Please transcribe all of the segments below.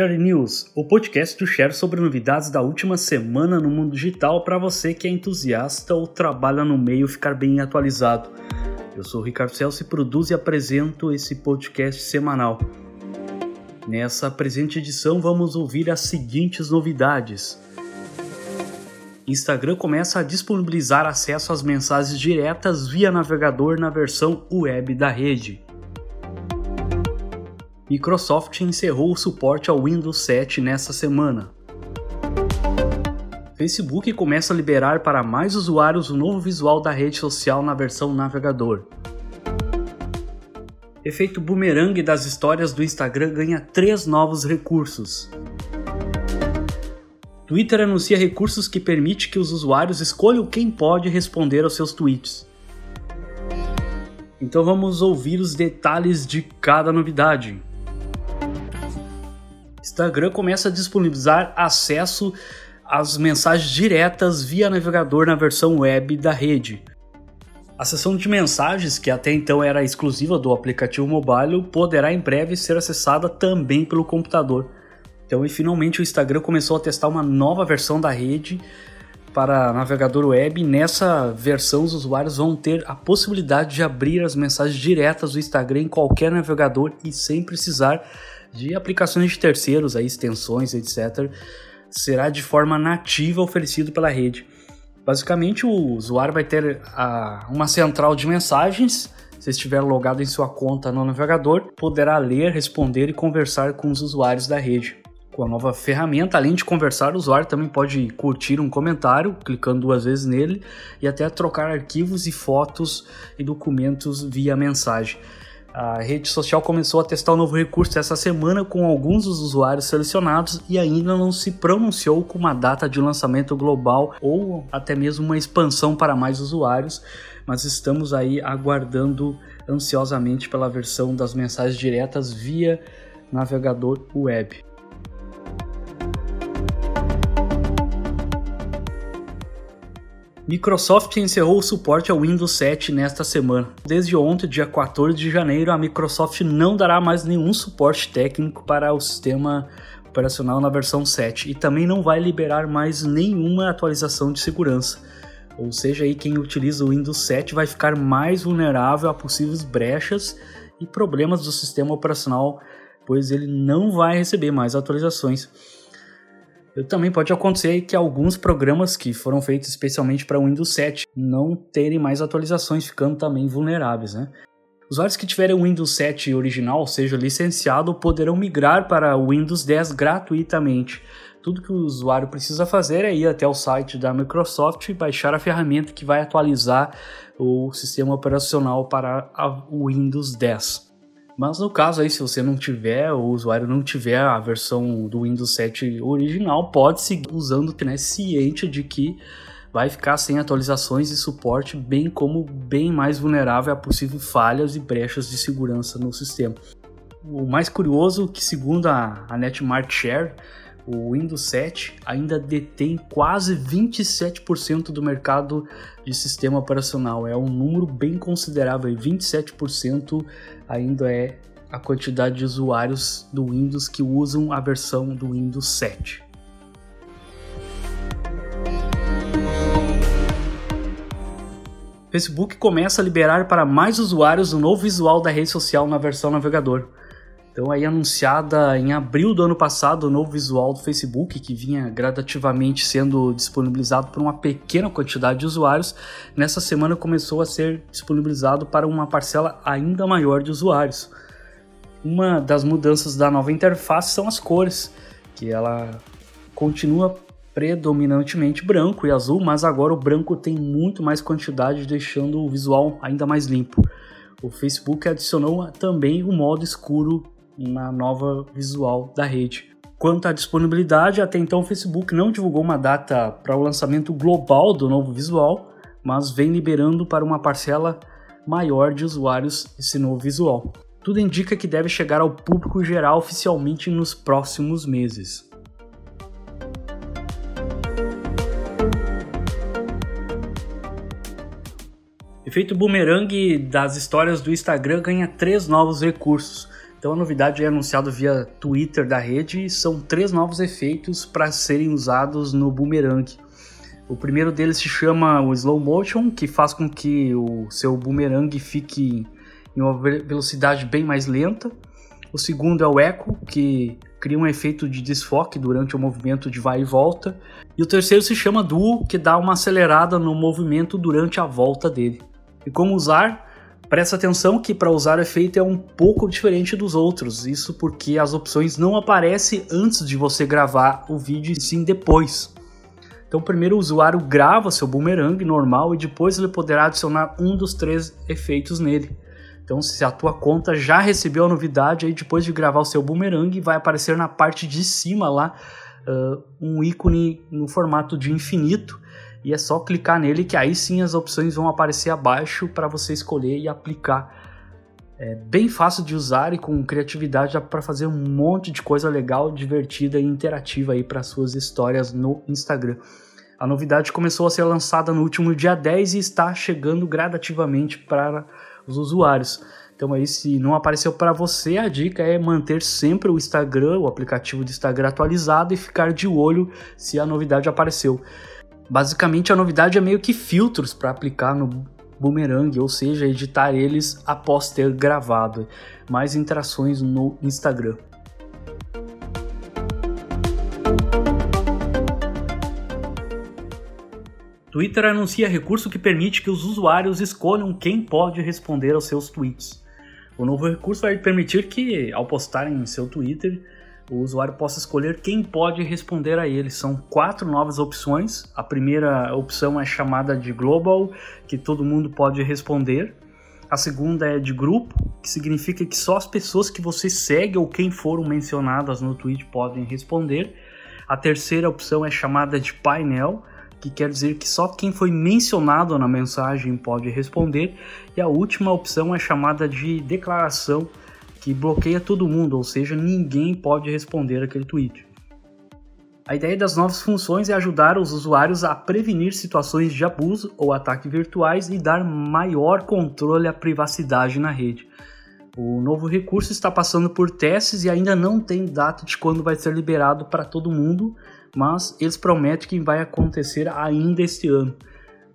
Share News, o podcast do Share sobre novidades da última semana no mundo digital para você que é entusiasta ou trabalha no meio ficar bem atualizado. Eu sou o Ricardo Celso e produzo e apresento esse podcast semanal. Nessa presente edição vamos ouvir as seguintes novidades. Instagram começa a disponibilizar acesso às mensagens diretas via navegador na versão web da rede. Microsoft encerrou o suporte ao Windows 7 nesta semana. Facebook começa a liberar para mais usuários o novo visual da rede social na versão navegador. Efeito boomerang das histórias do Instagram ganha três novos recursos. Twitter anuncia recursos que permite que os usuários escolham quem pode responder aos seus tweets. Então vamos ouvir os detalhes de cada novidade. Instagram começa a disponibilizar acesso às mensagens diretas via navegador na versão web da rede. A seção de mensagens, que até então era exclusiva do aplicativo mobile, poderá em breve ser acessada também pelo computador. Então, e finalmente o Instagram começou a testar uma nova versão da rede para navegador web. Nessa versão, os usuários vão ter a possibilidade de abrir as mensagens diretas do Instagram em qualquer navegador e sem precisar de aplicações de terceiros, aí, extensões, etc., será de forma nativa oferecido pela rede. Basicamente, o usuário vai ter a, uma central de mensagens. Se estiver logado em sua conta no navegador, poderá ler, responder e conversar com os usuários da rede. Com a nova ferramenta, além de conversar, o usuário também pode curtir um comentário, clicando duas vezes nele, e até trocar arquivos e fotos e documentos via mensagem. A rede social começou a testar o novo recurso essa semana com alguns dos usuários selecionados e ainda não se pronunciou com uma data de lançamento global ou até mesmo uma expansão para mais usuários, mas estamos aí aguardando ansiosamente pela versão das mensagens diretas via navegador web. Microsoft encerrou o suporte ao Windows 7 nesta semana. Desde ontem, dia 14 de janeiro, a Microsoft não dará mais nenhum suporte técnico para o sistema operacional na versão 7 e também não vai liberar mais nenhuma atualização de segurança. Ou seja, aí quem utiliza o Windows 7 vai ficar mais vulnerável a possíveis brechas e problemas do sistema operacional, pois ele não vai receber mais atualizações. Também pode acontecer que alguns programas que foram feitos especialmente para o Windows 7 não terem mais atualizações, ficando também vulneráveis. Né? Usuários que tiverem o Windows 7 original, seja licenciado, poderão migrar para o Windows 10 gratuitamente. Tudo que o usuário precisa fazer é ir até o site da Microsoft e baixar a ferramenta que vai atualizar o sistema operacional para o Windows 10. Mas no caso aí, se você não tiver, o usuário não tiver a versão do Windows 7 original, pode seguir usando, né, ciente de que vai ficar sem atualizações e suporte, bem como bem mais vulnerável a possíveis falhas e brechas de segurança no sistema. O mais curioso que segundo a, a Share, o Windows 7 ainda detém quase 27% do mercado de sistema operacional. É um número bem considerável, 27% ainda é a quantidade de usuários do Windows que usam a versão do Windows 7. Facebook começa a liberar para mais usuários o novo visual da rede social na versão navegador. Então aí anunciada em abril do ano passado o novo visual do Facebook que vinha gradativamente sendo disponibilizado por uma pequena quantidade de usuários, nessa semana começou a ser disponibilizado para uma parcela ainda maior de usuários. Uma das mudanças da nova interface são as cores, que ela continua predominantemente branco e azul, mas agora o branco tem muito mais quantidade, deixando o visual ainda mais limpo. O Facebook adicionou também o modo escuro na nova visual da rede. Quanto à disponibilidade, até então o Facebook não divulgou uma data para o lançamento global do novo visual, mas vem liberando para uma parcela maior de usuários esse novo visual. Tudo indica que deve chegar ao público geral oficialmente nos próximos meses. Efeito boomerang das histórias do Instagram ganha três novos recursos. Então a novidade é anunciada via Twitter da rede e são três novos efeitos para serem usados no boomerang. O primeiro deles se chama o slow motion, que faz com que o seu boomerang fique em uma velocidade bem mais lenta. O segundo é o echo, que cria um efeito de desfoque durante o movimento de vai e volta. E o terceiro se chama duo, que dá uma acelerada no movimento durante a volta dele. E como usar? Presta atenção que para usar o efeito é um pouco diferente dos outros, isso porque as opções não aparecem antes de você gravar o vídeo e sim depois. Então primeiro o usuário grava seu boomerang normal e depois ele poderá adicionar um dos três efeitos nele. Então se a tua conta já recebeu a novidade, aí depois de gravar o seu boomerang vai aparecer na parte de cima lá uh, um ícone no formato de infinito e é só clicar nele que aí sim as opções vão aparecer abaixo para você escolher e aplicar. É bem fácil de usar e com criatividade dá para fazer um monte de coisa legal, divertida e interativa aí para suas histórias no Instagram. A novidade começou a ser lançada no último dia 10 e está chegando gradativamente para os usuários. Então aí se não apareceu para você, a dica é manter sempre o Instagram, o aplicativo do Instagram atualizado e ficar de olho se a novidade apareceu. Basicamente, a novidade é meio que filtros para aplicar no Boomerang, ou seja, editar eles após ter gravado. Mais interações no Instagram. Twitter anuncia recurso que permite que os usuários escolham quem pode responder aos seus tweets. O novo recurso vai permitir que, ao postarem em seu Twitter, o usuário possa escolher quem pode responder a ele. São quatro novas opções. A primeira opção é chamada de Global, que todo mundo pode responder. A segunda é de grupo, que significa que só as pessoas que você segue ou quem foram mencionadas no tweet podem responder. A terceira opção é chamada de painel, que quer dizer que só quem foi mencionado na mensagem pode responder. E a última opção é chamada de declaração, que bloqueia todo mundo, ou seja, ninguém pode responder aquele tweet. A ideia das novas funções é ajudar os usuários a prevenir situações de abuso ou ataque virtuais e dar maior controle à privacidade na rede. O novo recurso está passando por testes e ainda não tem data de quando vai ser liberado para todo mundo, mas eles prometem que vai acontecer ainda este ano.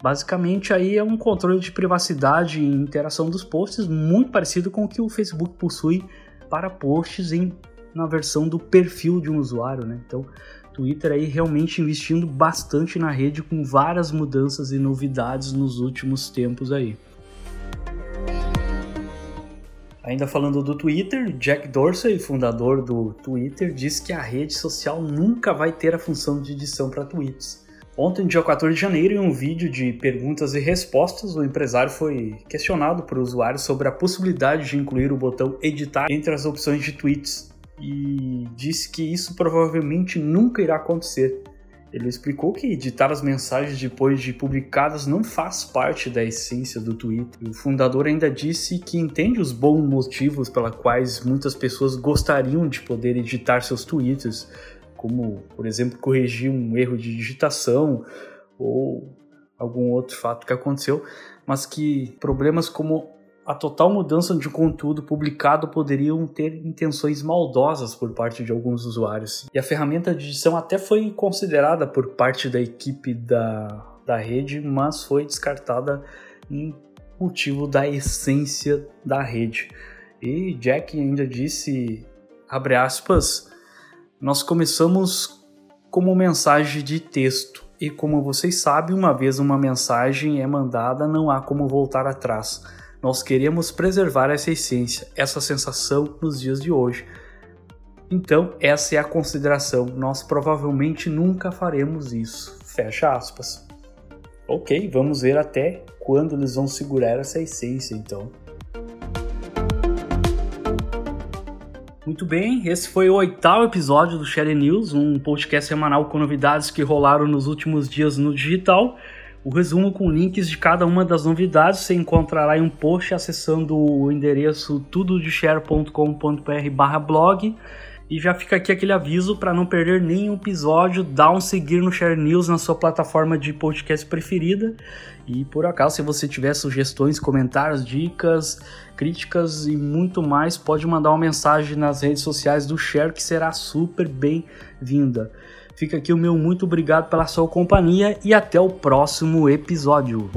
Basicamente aí é um controle de privacidade e interação dos posts muito parecido com o que o Facebook possui para posts em, na versão do perfil de um usuário, né? Então, Twitter aí realmente investindo bastante na rede com várias mudanças e novidades nos últimos tempos aí. Ainda falando do Twitter, Jack Dorsey, fundador do Twitter, diz que a rede social nunca vai ter a função de edição para tweets. Ontem, dia 14 de janeiro, em um vídeo de perguntas e respostas, o empresário foi questionado por usuários sobre a possibilidade de incluir o botão editar entre as opções de tweets e disse que isso provavelmente nunca irá acontecer. Ele explicou que editar as mensagens depois de publicadas não faz parte da essência do Twitter. O fundador ainda disse que entende os bons motivos pelos quais muitas pessoas gostariam de poder editar seus tweets, como, por exemplo, corrigir um erro de digitação ou algum outro fato que aconteceu, mas que problemas como a total mudança de conteúdo publicado poderiam ter intenções maldosas por parte de alguns usuários. E a ferramenta de edição até foi considerada por parte da equipe da, da rede, mas foi descartada em motivo da essência da rede. E Jack ainda disse, abre aspas, nós começamos como mensagem de texto e como vocês sabem, uma vez uma mensagem é mandada, não há como voltar atrás. Nós queremos preservar essa essência, essa sensação nos dias de hoje. Então, essa é a consideração. Nós provavelmente nunca faremos isso. Fecha aspas. Ok, vamos ver até quando eles vão segurar essa essência, então. Muito bem, esse foi o oitavo episódio do Share News, um podcast semanal com novidades que rolaram nos últimos dias no digital. O resumo com links de cada uma das novidades você encontrará em um post acessando o endereço tudodeshare.com.br blog E já fica aqui aquele aviso para não perder nenhum episódio, dá um seguir no Share News na sua plataforma de podcast preferida. E por acaso, se você tiver sugestões, comentários, dicas, críticas e muito mais, pode mandar uma mensagem nas redes sociais do Share que será super bem-vinda. Fica aqui o meu muito obrigado pela sua companhia e até o próximo episódio.